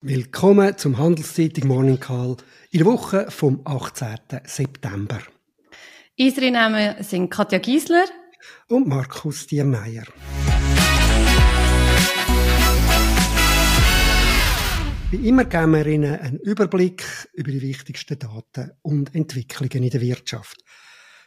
Willkommen zum Handelszeitung Morning Call in der Woche vom 18. September. Unsere Namen sind Katja Giesler und Markus Diemeyer. Wie immer geben wir Ihnen einen Überblick über die wichtigsten Daten und Entwicklungen in der Wirtschaft.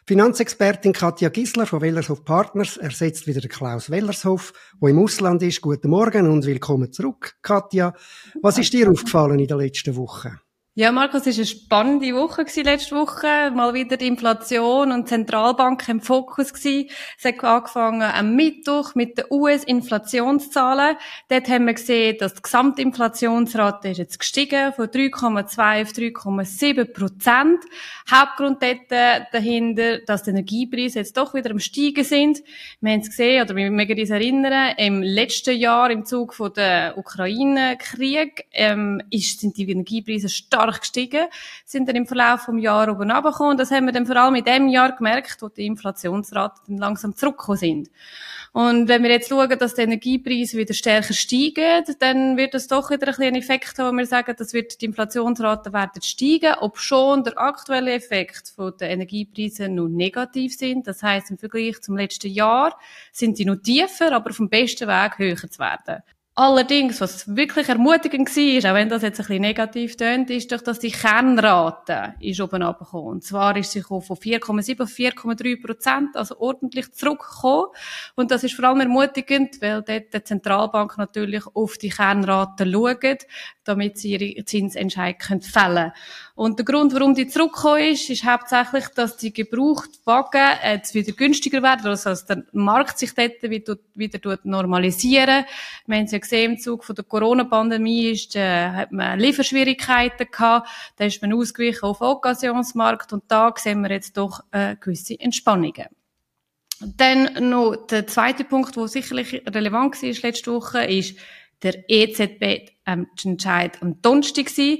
Finanzexpertin Katja Gisler von Wellershof Partners ersetzt wieder Klaus Wellershof, wo im Ausland ist. Guten Morgen und willkommen zurück, Katja. Was ist dir aufgefallen in der letzten Woche? Ja, Markus, es war eine spannende Woche letzte Woche. Mal wieder die Inflation und Zentralbank im Fokus. Es hat angefangen am Mittwoch mit den US-Inflationszahlen. Dort haben wir gesehen, dass die Gesamtinflationsrate ist jetzt gestiegen von 3,2 auf 3,7 Prozent. Hauptgrund dort äh, dahinter, dass die Energiepreise jetzt doch wieder am Steigen sind. Wir haben es gesehen, oder wir mögen uns erinnern, im letzten Jahr im Zug von der Ukraine-Krieg ähm, sind die Energiepreise stark stark gestiegen, sind dann im Verlauf des Jahres oben runtergekommen. Das haben wir dann vor allem in dem Jahr gemerkt, wo die Inflationsraten langsam zurückgekommen sind. Und wenn wir jetzt schauen, dass die Energiepreise wieder stärker steigen, dann wird das doch wieder ein einen Effekt haben, wo wir sagen, das wird die Inflationsraten werden steigen, ob schon der aktuelle Effekt von den Energiepreisen noch negativ sind. Das heißt im Vergleich zum letzten Jahr sind sie noch tiefer, aber auf dem besten Weg höher zu werden. Allerdings, was wirklich ermutigend war, auch wenn das jetzt ein bisschen negativ tönt, ist doch, dass die Kernrate ist oben abgekommen. Und zwar ist sie von 4,7 auf 4,3 Prozent, also ordentlich zurückgekommen. Und das ist vor allem ermutigend, weil dort die Zentralbank natürlich auf die Kernrate schaut, damit sie ihre Zinsentscheidung fällen können. Und der Grund, warum die zurückgekommen ist, ist hauptsächlich, dass die Gebrauchtwagen jetzt wieder günstiger werden, also dass der Markt sich dort wieder, wieder normalisieren. Wir haben es ja gesehen, im Zug von der Corona-Pandemie äh, hat man Lieferschwierigkeiten gehabt, da ist man ausgewichen auf Occasionsmarkt und da sehen wir jetzt doch äh, gewisse Entspannungen. Dann noch der zweite Punkt, der sicherlich relevant war letzte Woche, ist der EZB-Entscheid am Donnerstag war.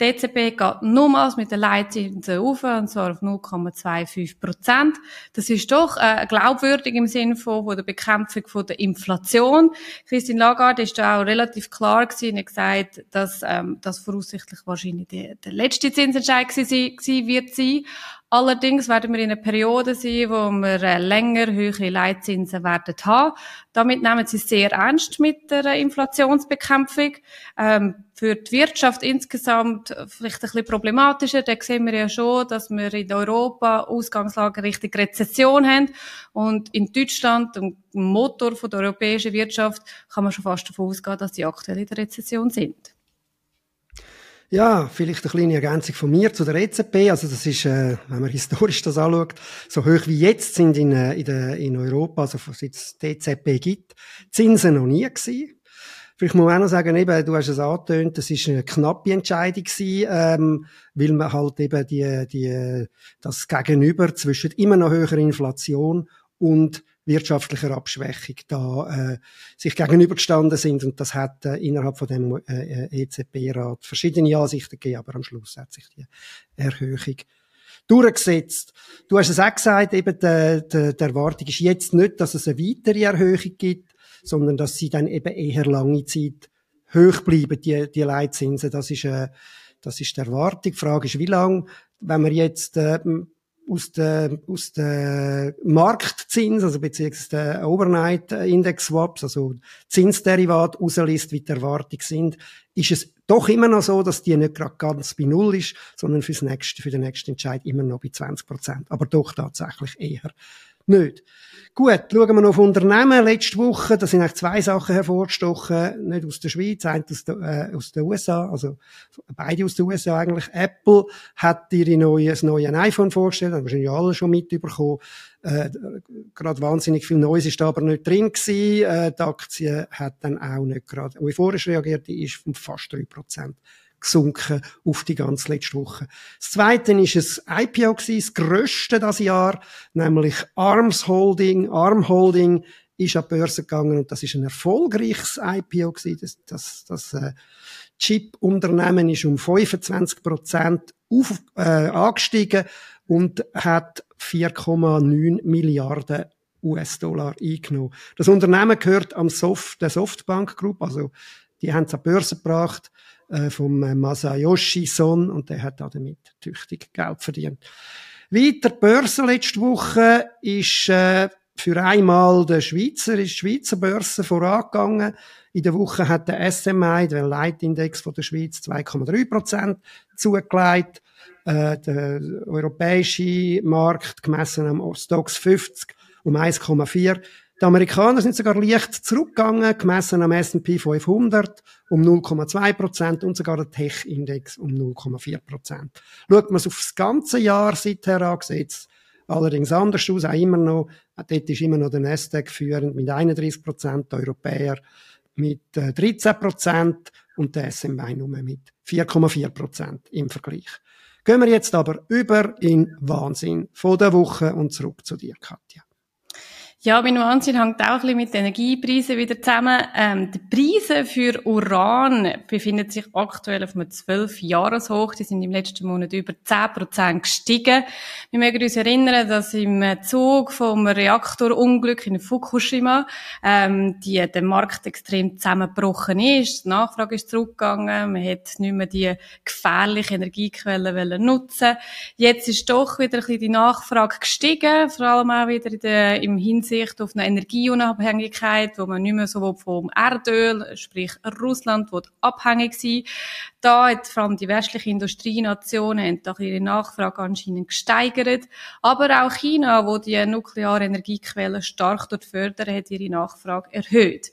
Die EZB geht nochmals mit den Leitzinsen auf, und zwar auf 0,25 Prozent. Das ist doch äh, glaubwürdig im Sinne von, von der Bekämpfung von der Inflation. Christine Lagarde ist da auch relativ klar gewesen und gesagt, dass ähm, das voraussichtlich wahrscheinlich die, der letzte Zinsentscheid gewesen, gewesen wird sein. Allerdings werden wir in einer Periode sein, wo wir äh, länger höhere Leitzinsen werden haben. Damit nehmen sie sehr ernst mit der Inflationsbekämpfung. Ähm, für die Wirtschaft insgesamt vielleicht ein bisschen problematischer. Da sehen wir ja schon, dass wir in Europa Ausgangslage Richtung Rezession haben. Und in Deutschland, dem Motor der europäischen Wirtschaft, kann man schon fast davon ausgehen, dass sie aktuell in der Rezession sind. Ja, vielleicht eine kleine Ergänzung von mir zu der EZB. Also das ist, äh, wenn man historisch das anschaut, so hoch wie jetzt sind in, äh, in, der, in Europa, also seit es die EZB gibt, Zinsen noch nie gewesen. Vielleicht muss man auch noch sagen, eben, du hast es angetönt, das ist eine knappe Entscheidung gewesen, ähm, weil man halt eben die, die, das Gegenüber zwischen immer noch höherer Inflation und wirtschaftlicher Abschwächung da äh, sich gegenübergestanden sind und das hat äh, innerhalb von dem äh, EZB-Rat verschiedene Ansichten gegeben, aber am Schluss hat sich die Erhöhung durchgesetzt. Du hast es auch gesagt, eben die, die, die Erwartung ist jetzt nicht, dass es eine weitere Erhöhung gibt, sondern dass sie dann eben eher lange Zeit hoch bleiben, die, die Leitzinsen. Das ist, äh, das ist die Erwartung. Die Frage ist, wie lang, wenn wir jetzt äh, aus der, aus der Marktzins, also beziehungsweise der Overnight Index Swaps, also Zinsderivat rauslässt, wie die Erwartungen sind, ist es doch immer noch so, dass die nicht gerade ganz bei Null ist, sondern fürs nächste, für den nächsten Entscheid immer noch bei 20 Prozent. Aber doch tatsächlich eher nicht. Gut, schauen wir noch auf Unternehmen. Letzte Woche, da sind eigentlich zwei Sachen hervorgestochen, nicht aus der Schweiz, eins aus, der, äh, aus den USA, also beide aus den USA eigentlich. Apple hat ihre neue, das neue iPhone vorgestellt, haben wahrscheinlich alle schon mitbekommen. Äh, gerade wahnsinnig viel Neues ist da aber nicht drin gewesen. Äh, die Aktie hat dann auch nicht gerade euphorisch reagiert, die ist von fast drei Prozent gesunken auf die ganze letzte Woche. Das zweite ist ein IPO gewesen, das grösste das Jahr, nämlich Arms Holding. Arm Holding ist an die Börse gegangen und das ist ein erfolgreiches IPO gewesen. Das, das, das äh, Chip-Unternehmen ist um 25 Prozent auf, äh, angestiegen und hat 4,9 Milliarden US-Dollar eingenommen. Das Unternehmen gehört am Soft, der Softbank Group, also die haben es an die Börse gebracht äh, vom äh, Masayoshi Son und der hat damit tüchtig Geld verdient. Weiter Börse letzte Woche ist äh, für einmal der Schweizer, ist die Schweizer Börse vorangegangen. In der Woche hat der SMI, der Leitindex von der Schweiz, 2,3 Prozent zugelegt. Äh, der europäische Markt, gemessen am Stocks 50, um 1,4. Die Amerikaner sind sogar leicht zurückgegangen, gemessen am S&P 500 um 0,2 Prozent und sogar der Tech-Index um 0,4 Prozent. Schaut man es auf das ganze Jahr seither an, sieht allerdings anders aus, auch immer noch, dort ist immer noch der Nasdaq führend mit 31 Prozent, der Europäer mit 13 äh, Prozent und der S&P nur mit 4,4 Prozent im Vergleich. Gehen wir jetzt aber über in Wahnsinn von der Woche und zurück zu dir, Katja. Ja, mein Wahnsinn hängt auch ein bisschen mit den Energiepreisen wieder zusammen. Ähm, die Preise für Uran befinden sich aktuell auf einem 12-Jahres-Hoch. Die sind im letzten Monat über 10% gestiegen. Wir mögen uns erinnern, dass im Zug vom Reaktorunglück in Fukushima ähm, die, der Markt extrem zusammengebrochen ist. Die Nachfrage ist zurückgegangen. Man hat nicht mehr die gefährlichen Energiequellen nutzen Jetzt ist doch wieder ein bisschen die Nachfrage gestiegen, vor allem auch wieder in der, im Hinsicht Hinsicht auf eine Energieunabhängigkeit, wo man nicht mehr so vom Erdöl, sprich Russland, abhängig sein Da hat vor allem die westlichen Industrienationen ihre Nachfrage anscheinend gesteigert. Aber auch China, wo die nukleare Energiequellen stark dort fördern, hat ihre Nachfrage erhöht.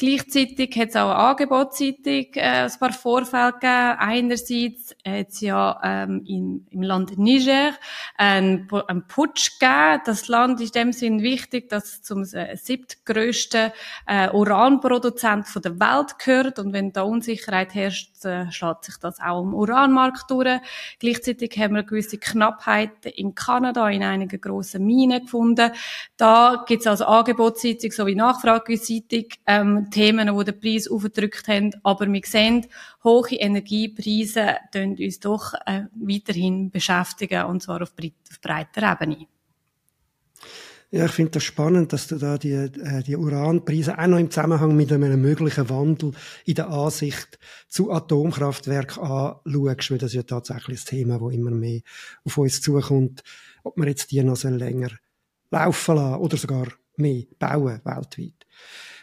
Gleichzeitig hat es auch angebotsseitig äh, ein paar Vorfälle gegeben. Einerseits hat es ja ähm, im, im Land Niger einen, einen Putsch gegeben. Das Land ist in dem Sinn wichtig, dass es zum äh, siebtgrößten äh, Uranproduzent von der Welt gehört. Und wenn da Unsicherheit herrscht, äh, schlägt sich das auch im Uranmarkt durch. Gleichzeitig haben wir eine gewisse Knappheit in Kanada in einigen grossen Minen gefunden. Da gibt es also angebotsseitig sowie nachfrageseitig ähm, Themen, die den Preis aufgedrückt haben. Aber wir sehen, hohe Energiepreise uns doch äh, weiterhin beschäftigen, und zwar auf, breit, auf breiter Ebene. Ja, ich finde das spannend, dass du da die, äh, die Uranpreise auch noch im Zusammenhang mit einem möglichen Wandel in der Ansicht zu Atomkraftwerken anschaust, weil das ja tatsächlich das Thema, das immer mehr auf uns zukommt, ob man jetzt die noch länger laufen lassen oder sogar mehr bauen weltweit.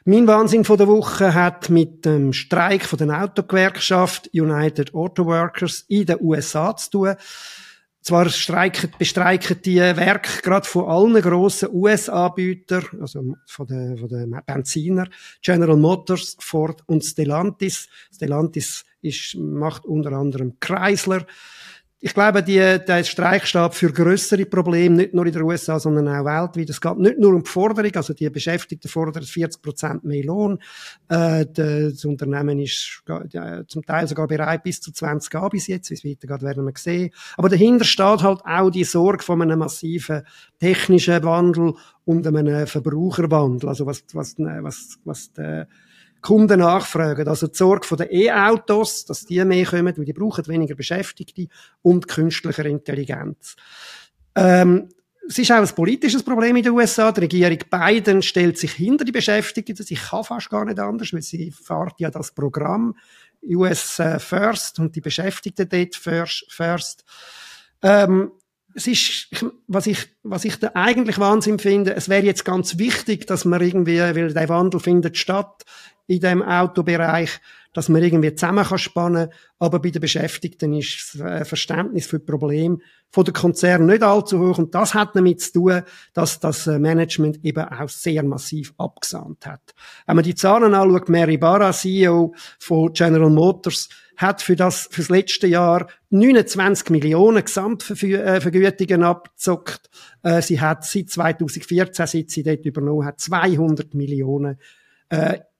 Mein Wahnsinn von der Woche hat mit dem Streik von der Autogewerkschaft United Auto Workers in den USA zu tun. Zwar streiken, bestreiken die Werke gerade von allen grossen US-Anbietern, also von den, von den Benziner, General Motors, Ford und Stellantis. Stellantis ist, macht unter anderem Chrysler ich glaube, die, der Streik steht für größere Probleme, nicht nur in den USA, sondern auch weltweit. Es geht nicht nur um die Forderung, also die Beschäftigten fordern 40 Prozent mehr Lohn. Äh, das Unternehmen ist äh, zum Teil sogar bereit, bis zu 20 Jahre bis jetzt, wie es weitergeht, werden wir sehen. Aber dahinter steht halt auch die Sorge von einem massiven technischen Wandel und einem Verbraucherwandel. Also was, was, was, was der Kunden nachfragen. Also die Sorge von den E-Autos, dass die mehr kommen, weil die brauchen weniger Beschäftigte und künstlicher Intelligenz. Ähm, es ist auch ein politisches Problem in den USA. Die Regierung Biden stellt sich hinter die Beschäftigten. Sie kann fast gar nicht anders, weil sie fährt ja das Programm US äh, First und die Beschäftigten dort First. Ähm, es ist, was ich, was ich da eigentlich Wahnsinn finde, es wäre jetzt ganz wichtig, dass man irgendwie, weil der Wandel findet statt, in dem Autobereich, dass man irgendwie zusammen kann spannen aber bei den Beschäftigten ist das Verständnis für Probleme von der Konzern nicht allzu hoch und das hat damit zu tun, dass das äh, Management eben auch sehr massiv abgesandt hat. Wenn man die Zahlen anschaut, Mary Barra, CEO von General Motors, hat für das, fürs letzte Jahr 29 Millionen Gesamtvergütungen äh, abgezockt. Äh, sie hat seit 2014, seit sie dort übernommen hat, 200 Millionen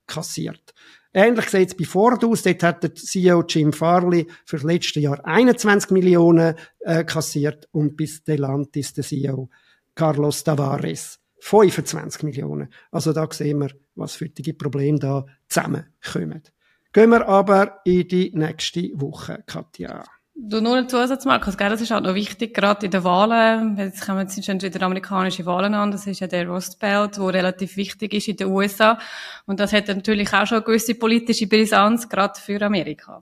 kassiert. Ähnlich sieht es bei Ford aus. Dort hat der CEO Jim Farley für das letzte Jahr 21 Millionen äh, kassiert und bis Delantis der CEO Carlos Tavares 25 Millionen. Also da sehen wir, was für die Probleme da zusammenkommen. Gehen wir aber in die nächste Woche, Katja. Du nur einen Zusatz, Markus, gell? das ist halt noch wichtig, gerade in den Wahlen. Jetzt kommen jetzt schon wieder amerikanische Wahlen an. Das ist ja der Rust Belt, der relativ wichtig ist in den USA. Und das hat natürlich auch schon eine gewisse politische Brisanz, gerade für Amerika.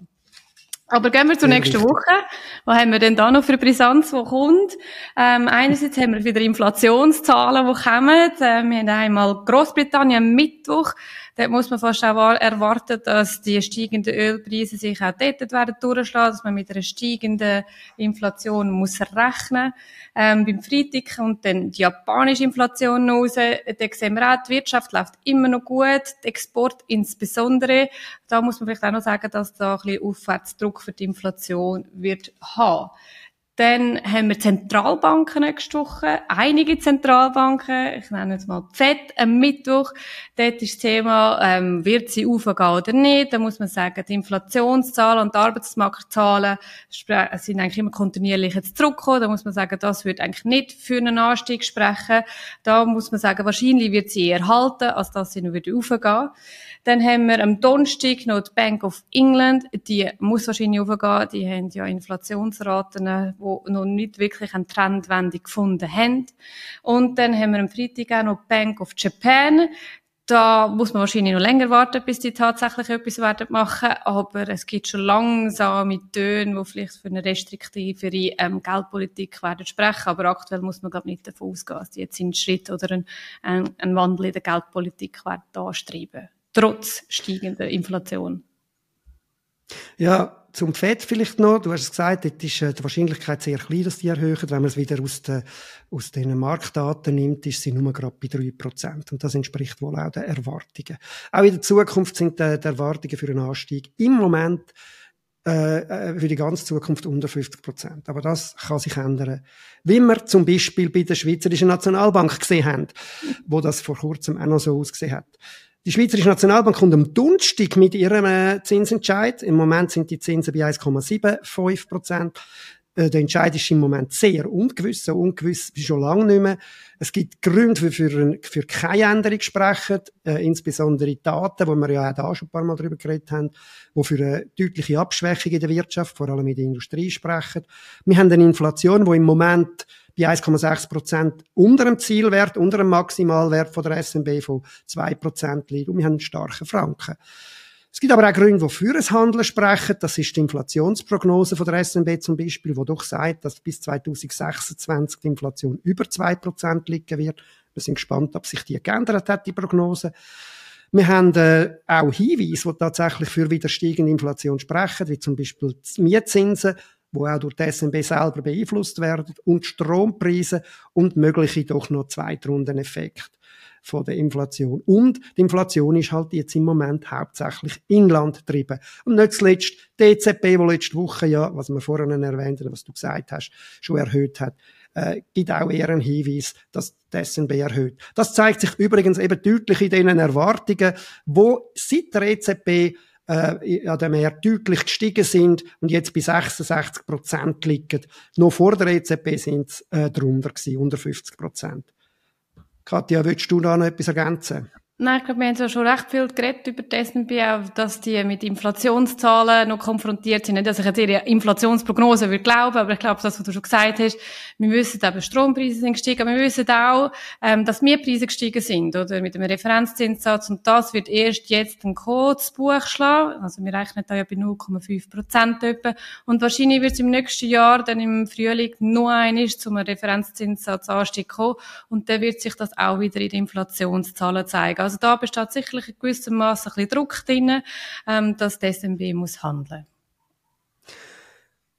Aber gehen wir zur ja, nächsten richtig. Woche. Was haben wir denn da noch für Brisanz, die kommt? Ähm, einerseits haben wir wieder Inflationszahlen, die kommen. Ähm, wir haben einmal Großbritannien Mittwoch. Dort muss man fast auch erwarten, dass die steigenden Ölpreise sich auch dort werden durchschlagen, dass man mit einer steigenden Inflation muss rechnen. Ähm, beim Freitag kommt dann die japanische Inflation raus. Da sehen wir auch, die Wirtschaft läuft immer noch gut, der Export insbesondere. Da muss man vielleicht auch noch sagen, dass da ein bisschen Aufwärtsdruck für die Inflation wird haben. Dann haben wir Zentralbanken Woche. Einige Zentralbanken, ich nenne jetzt mal Z, am Mittwoch. Dort ist das Thema, ähm, wird sie aufgehen oder nicht. Da muss man sagen, die Inflationszahlen und die Arbeitsmarktzahlen sind eigentlich immer kontinuierlich jetzt zurückgekommen. Da muss man sagen, das wird eigentlich nicht für einen Anstieg sprechen. Da muss man sagen, wahrscheinlich wird sie eher halten, als dass sie noch wieder aufgehen. Dann haben wir am Donnerstag noch die Bank of England. Die muss wahrscheinlich aufgehen. Die haben ja Inflationsraten, die noch nicht wirklich eine Trendwende gefunden haben. Und dann haben wir am Freitag auch noch Bank of Japan. Da muss man wahrscheinlich noch länger warten, bis die tatsächlich etwas werden machen. Aber es gibt schon langsame Töne, die vielleicht für eine restriktivere ähm, Geldpolitik werden sprechen. Aber aktuell muss man glaube nicht davon ausgehen, dass die jetzt einen Schritt oder einen, einen Wandel in der Geldpolitik werden anstreben trotz steigender Inflation. Ja, zum FED vielleicht noch. Du hast es gesagt, dort ist äh, die Wahrscheinlichkeit sehr klein, dass die erhöhen. Wenn man es wieder aus den, aus den Marktdaten nimmt, ist sie nur gerade bei 3%. Und das entspricht wohl auch den Erwartungen. Auch in der Zukunft sind die, die Erwartungen für einen Anstieg im Moment äh, äh für die ganze Zukunft unter 50 Prozent. Aber das kann sich ändern. Wie wir zum Beispiel bei der Schweizerischen Nationalbank gesehen haben, wo das vor kurzem auch noch so ausgesehen hat. Die Schweizerische Nationalbank kommt am Donnerstag mit ihrem äh, Zinsentscheid. Im Moment sind die Zinsen bei 1,75 Prozent. Äh, der Entscheid ist im Moment sehr ungewiss, so ungewiss wie schon lange nicht mehr. Es gibt Gründe für, für, für keine Änderung sprechen, äh, insbesondere Daten, wo wir ja auch da schon ein paar Mal drüber geredet haben, die für eine deutliche Abschwächung in der Wirtschaft, vor allem in der Industrie sprechen. Wir haben eine Inflation, die im Moment bei 1,6 Prozent unter dem Zielwert, unter dem Maximalwert von der SNB von 2 Prozent liegt. Und wir haben einen starken Franken. Es gibt aber auch Gründe, die für ein Handeln sprechen. Das ist die Inflationsprognose von der SNB zum Beispiel, die doch sagt, dass bis 2026 die Inflation über 2 Prozent liegen wird. Wir sind gespannt, ob sich die geändert hat, die Prognose. Wir haben äh, auch Hinweise, die tatsächlich für wieder steigende Inflation sprechen, wie zum Beispiel Mietzinsen, wo auch durch die SNB selber beeinflusst werden, und Strompreise und mögliche doch noch Zweitrundeneffekte von der Inflation. Und die Inflation ist halt jetzt im Moment hauptsächlich Inland getrieben. Und nicht zuletzt die EZB, die letzte Woche ja, was wir vorhin erwähnt haben, was du gesagt hast, schon erhöht hat, äh, gibt auch eher einen Hinweis, dass die SNB erhöht. Das zeigt sich übrigens eben deutlich in den Erwartungen, wo seit der EZB äh, an dem Markt deutlich gestiegen sind und jetzt bei 66 Prozent liegen. Noch vor der EZB sind es äh, drunter gewesen, unter 50 Prozent. Katja, willst du da noch etwas ergänzen? Nein, ich glaube, wir haben ja schon recht viel geredet über die S&P, auch, dass die mit Inflationszahlen noch konfrontiert sind. Nicht, dass ich jetzt ihre Inflationsprognose würde glauben, aber ich glaube, das, was du schon gesagt hast, wir wissen eben, Strompreise sind gestiegen, aber wir wissen auch, ähm, dass Mietpreise gestiegen sind, oder? Mit dem Referenzzinssatz. Und das wird erst jetzt ein Code Buch schlagen. Also wir rechnen da ja bei 0,5 Prozent etwa. Und wahrscheinlich wird es im nächsten Jahr, dann im Frühling, nur eines zum Referenzzinssatzanstieg kommen. Und dann wird sich das auch wieder in den Inflationszahlen zeigen. Also da besteht sicherlich in gewissem Maße ein bisschen Druck drin, ähm, dass die SMB muss handeln.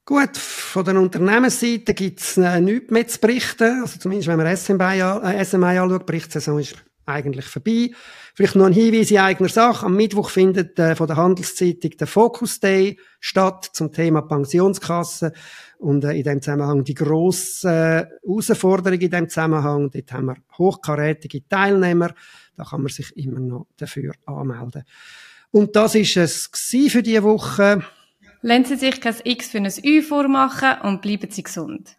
Gut, von der Unternehmensseite gibt es äh, nichts mehr zu berichten. Also zumindest wenn man SMI, äh, SMI anschaut, die Berichtssaison ist eigentlich vorbei. Vielleicht noch ein Hinweis in eigener Sache. Am Mittwoch findet äh, von der Handelszeitung der Focus Day statt zum Thema Pensionskasse und äh, in dem Zusammenhang die grosse äh, Herausforderung in dem Zusammenhang. Dort haben wir hochkarätige Teilnehmer. Da kann man sich immer noch dafür anmelden. Und das ist es für diese Woche. Lassen Sie sich kein X für ein Ü vormachen und bleiben Sie gesund.